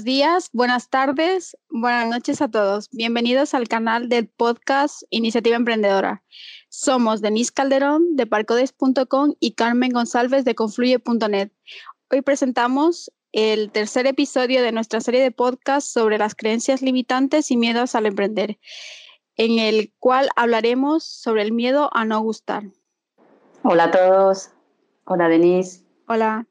Buenos días, buenas tardes, buenas noches a todos. Bienvenidos al canal del podcast Iniciativa Emprendedora. Somos Denise Calderón de parcodes.com y Carmen González de confluye.net. Hoy presentamos el tercer episodio de nuestra serie de podcasts sobre las creencias limitantes y miedos al emprender, en el cual hablaremos sobre el miedo a no gustar. Hola a todos. Hola Denise. Hola.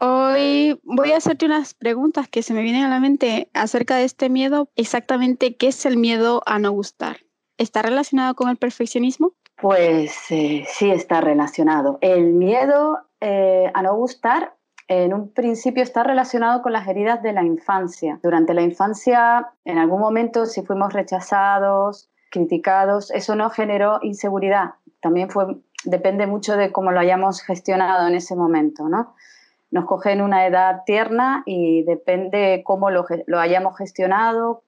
Hoy voy a hacerte unas preguntas que se me vienen a la mente acerca de este miedo. Exactamente, ¿qué es el miedo a no gustar? ¿Está relacionado con el perfeccionismo? Pues eh, sí está relacionado. El miedo eh, a no gustar en un principio está relacionado con las heridas de la infancia. Durante la infancia, en algún momento, si fuimos rechazados, criticados, eso no generó inseguridad. También fue, depende mucho de cómo lo hayamos gestionado en ese momento, ¿no? Nos coge en una edad tierna y depende cómo lo, hayamos gestionado,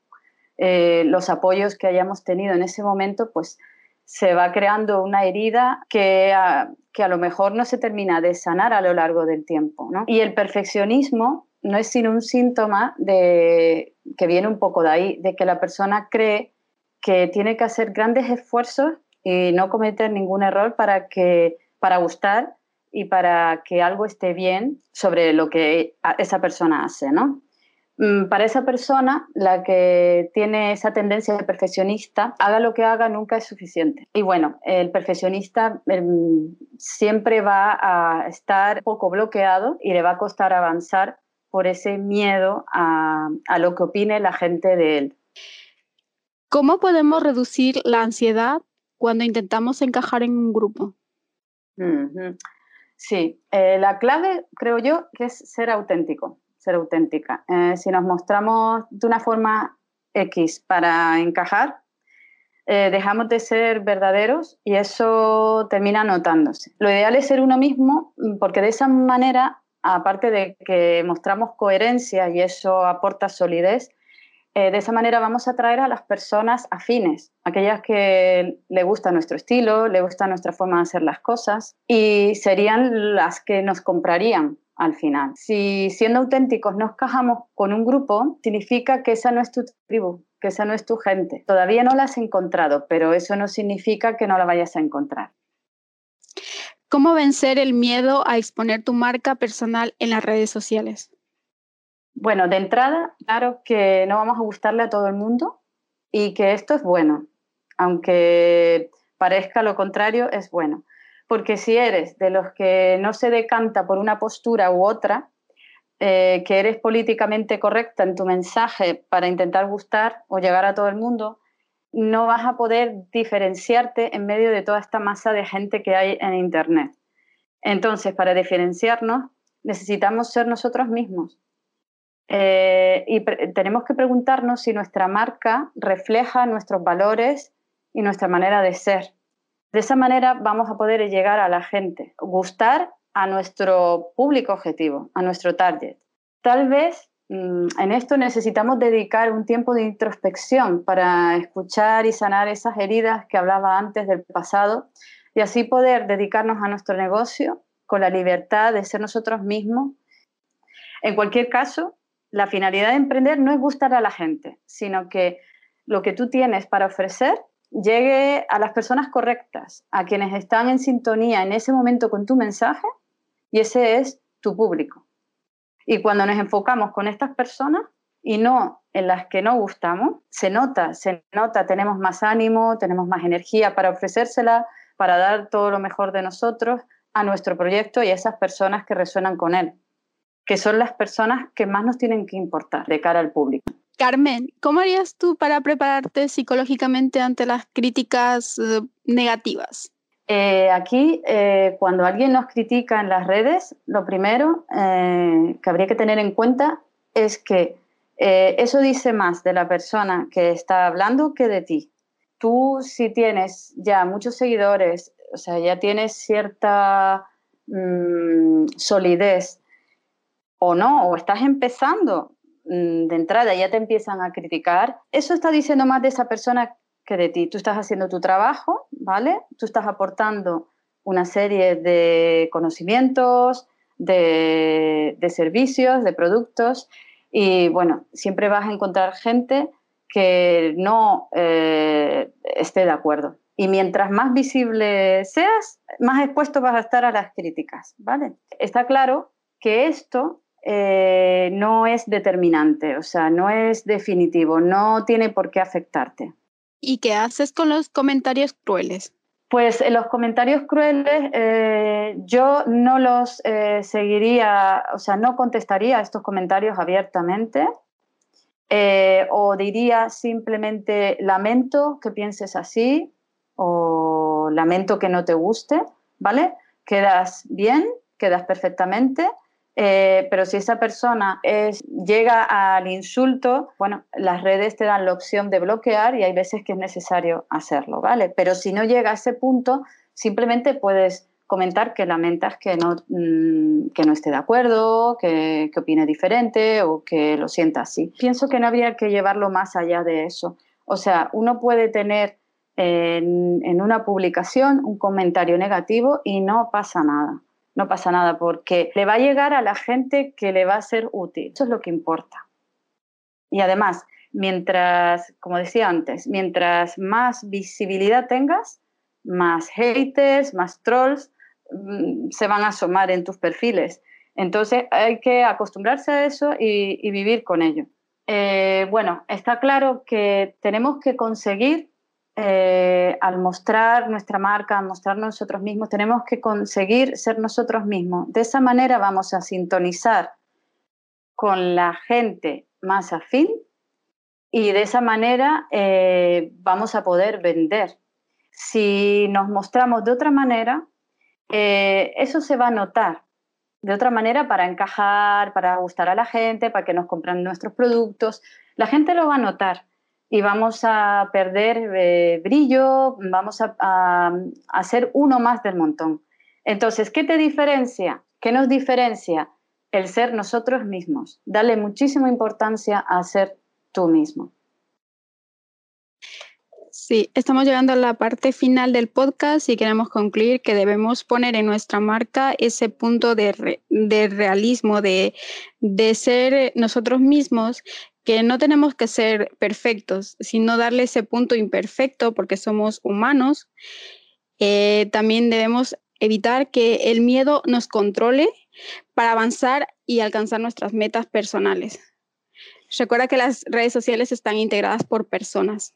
eh, los apoyos que hayamos tenido en ese momento, pues se va creando una herida que a, que a lo mejor no se termina de sanar a lo largo del tiempo. Y el perfeccionismo no es sino un síntoma de, que viene un poco de ahí, de que la persona cree que tiene que hacer grandes esfuerzos y no cometer ningún error para, que, para gustar y para que algo esté bien sobre lo que esa persona hace, ¿no? Mm, para esa persona, la que tiene esa tendencia de perfeccionista, haga lo que haga, nunca es suficiente. Y bueno, el perfeccionista em, siempre va a estar poco bloqueado y le va a costar avanzar por ese miedo a, lo que opine la gente de él. ¿Cómo podemos reducir la ansiedad cuando intentamos encajar en un grupo? Sí, eh, la clave creo yo que es ser auténtico, ser auténtica. Eh, si nos mostramos de una forma X para encajar, eh, dejamos de ser verdaderos y eso termina notándose. Lo ideal es ser uno mismo porque de esa manera, aparte de que mostramos coherencia y eso aporta solidez, de esa manera vamos a atraer a las personas afines, aquellas que le gusta nuestro estilo, le gusta nuestra forma de hacer las cosas y serían las que nos comprarían al final. Si siendo auténticos nos cajamos con un grupo, significa que esa no es tu tribu, que esa no es tu gente. Todavía no la has encontrado, pero eso no significa que no la vayas a encontrar. ¿Cómo vencer el miedo a exponer tu marca personal en las redes sociales? Bueno, de entrada, claro que no vamos a gustarle a todo el mundo y que esto es bueno, aunque parezca lo contrario, es bueno. Porque si eres de los que no se decanta por una postura u otra, eh, que eres políticamente correcta en tu mensaje para intentar gustar o llegar a todo el mundo, no vas a poder diferenciarte en medio de toda esta masa de gente que hay en Internet. Entonces, para diferenciarnos, necesitamos ser nosotros mismos eh, y tenemos que preguntarnos si nuestra marca refleja nuestros valores y nuestra manera de ser. De esa manera vamos a poder llegar a la gente, gustar a nuestro público objetivo, a nuestro target. Tal vez mm, en esto necesitamos dedicar un tiempo de introspección para escuchar y sanar esas heridas que hablaba antes del pasado y así poder dedicarnos a nuestro negocio con la libertad de ser nosotros mismos. En cualquier caso, la finalidad de emprender no es gustar a la gente, sino que lo que tú tienes para ofrecer llegue a las personas correctas, a quienes están en sintonía en ese momento con tu mensaje y ese es tu público. Y cuando nos enfocamos con estas personas y no en las que no gustamos, se nota, se nota, tenemos más ánimo, tenemos más energía para ofrecérsela, para dar todo lo mejor de nosotros a nuestro proyecto y a esas personas que resuenan con él que son las personas que más nos tienen que importar de cara al público. Carmen, ¿cómo harías tú para prepararte psicológicamente ante las críticas eh, negativas? Eh, aquí, eh, cuando alguien nos critica en las redes, lo primero que habría que tener en cuenta es que eso dice más de la persona que está hablando que de ti. Tú si tienes ya muchos seguidores, o sea, ya tienes cierta mm, solidez o no, o estás empezando mm, de entrada, ya te empiezan a criticar, eso está diciendo más de esa persona que de ti. Tú estás haciendo tu trabajo, ¿vale? Tú estás aportando una serie de conocimientos, de, servicios, de productos, Y bueno, siempre vas a encontrar gente que no eh, esté de acuerdo. Y mientras más visible seas, más expuesto vas a estar a las críticas, ¿vale? Está claro que esto eh, no es determinante, o sea, no es definitivo, no tiene por qué afectarte. ¿Y qué haces con los comentarios crueles? Pues los comentarios crueles eh, yo no los seguiría, o sea, no contestaría estos comentarios abiertamente. o diría simplemente lamento que pienses así, o lamento que no te guste, ¿vale? Quedas bien, quedas perfectamente, eh, pero si esa persona llega al insulto, bueno, las redes te dan la opción de bloquear y hay veces que es necesario hacerlo, ¿vale? Pero si no llega a ese punto, simplemente puedes comentar que lamentas que no, mm, que no esté de acuerdo, que, que opine diferente o que lo sienta así. Pienso que no habría que llevarlo más allá de eso. O sea, uno puede tener en, una publicación un comentario negativo y no pasa nada. No pasa nada porque le va a llegar a la gente que le va a ser útil. Eso es lo que importa. Y además, mientras, como decía antes, mientras más visibilidad tengas, más haters, más trolls mm, se van a asomar en tus perfiles. Entonces hay que acostumbrarse a eso y, vivir con ello. Eh, bueno, está claro que tenemos que conseguir eh, al mostrar nuestra marca, al mostrar nosotros mismos, tenemos que conseguir ser nosotros mismos. De esa manera vamos a sintonizar con la gente más afín y de esa manera eh, vamos a poder vender. Si nos mostramos de otra manera, eh, eso se va a notar de otra manera para encajar, para gustar a la gente, para que nos compren nuestros productos. La gente lo va a notar y vamos a perder eh, brillo, vamos a, a, ser uno más del montón. Entonces, ¿qué te diferencia? ¿Qué nos diferencia? El ser nosotros mismos. Dale muchísima importancia a ser tú mismo. Sí, estamos llegando a la parte final del podcast y queremos concluir que debemos poner en nuestra marca ese punto de, de realismo, de, de, ser nosotros mismos que no tenemos que ser perfectos, sino darle ese punto imperfecto porque somos humanos. Eh, también debemos evitar que el miedo nos controle para avanzar y alcanzar nuestras metas personales. Recuerda que las redes sociales están integradas por personas.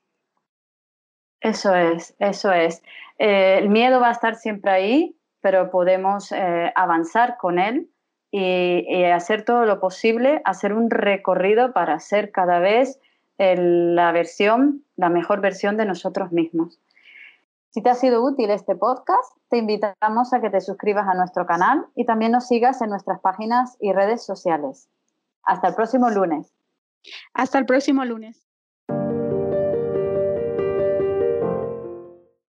Eso es, eso es. Eh, el miedo va a estar siempre ahí, pero podemos eh, avanzar con él y, hacer todo lo posible, hacer un recorrido para ser cada vez la versión, la mejor versión de nosotros mismos. Si te ha sido útil este podcast, te invitamos a que te suscribas a nuestro canal y también nos sigas en nuestras páginas y redes sociales. Hasta el próximo lunes. Hasta el próximo lunes.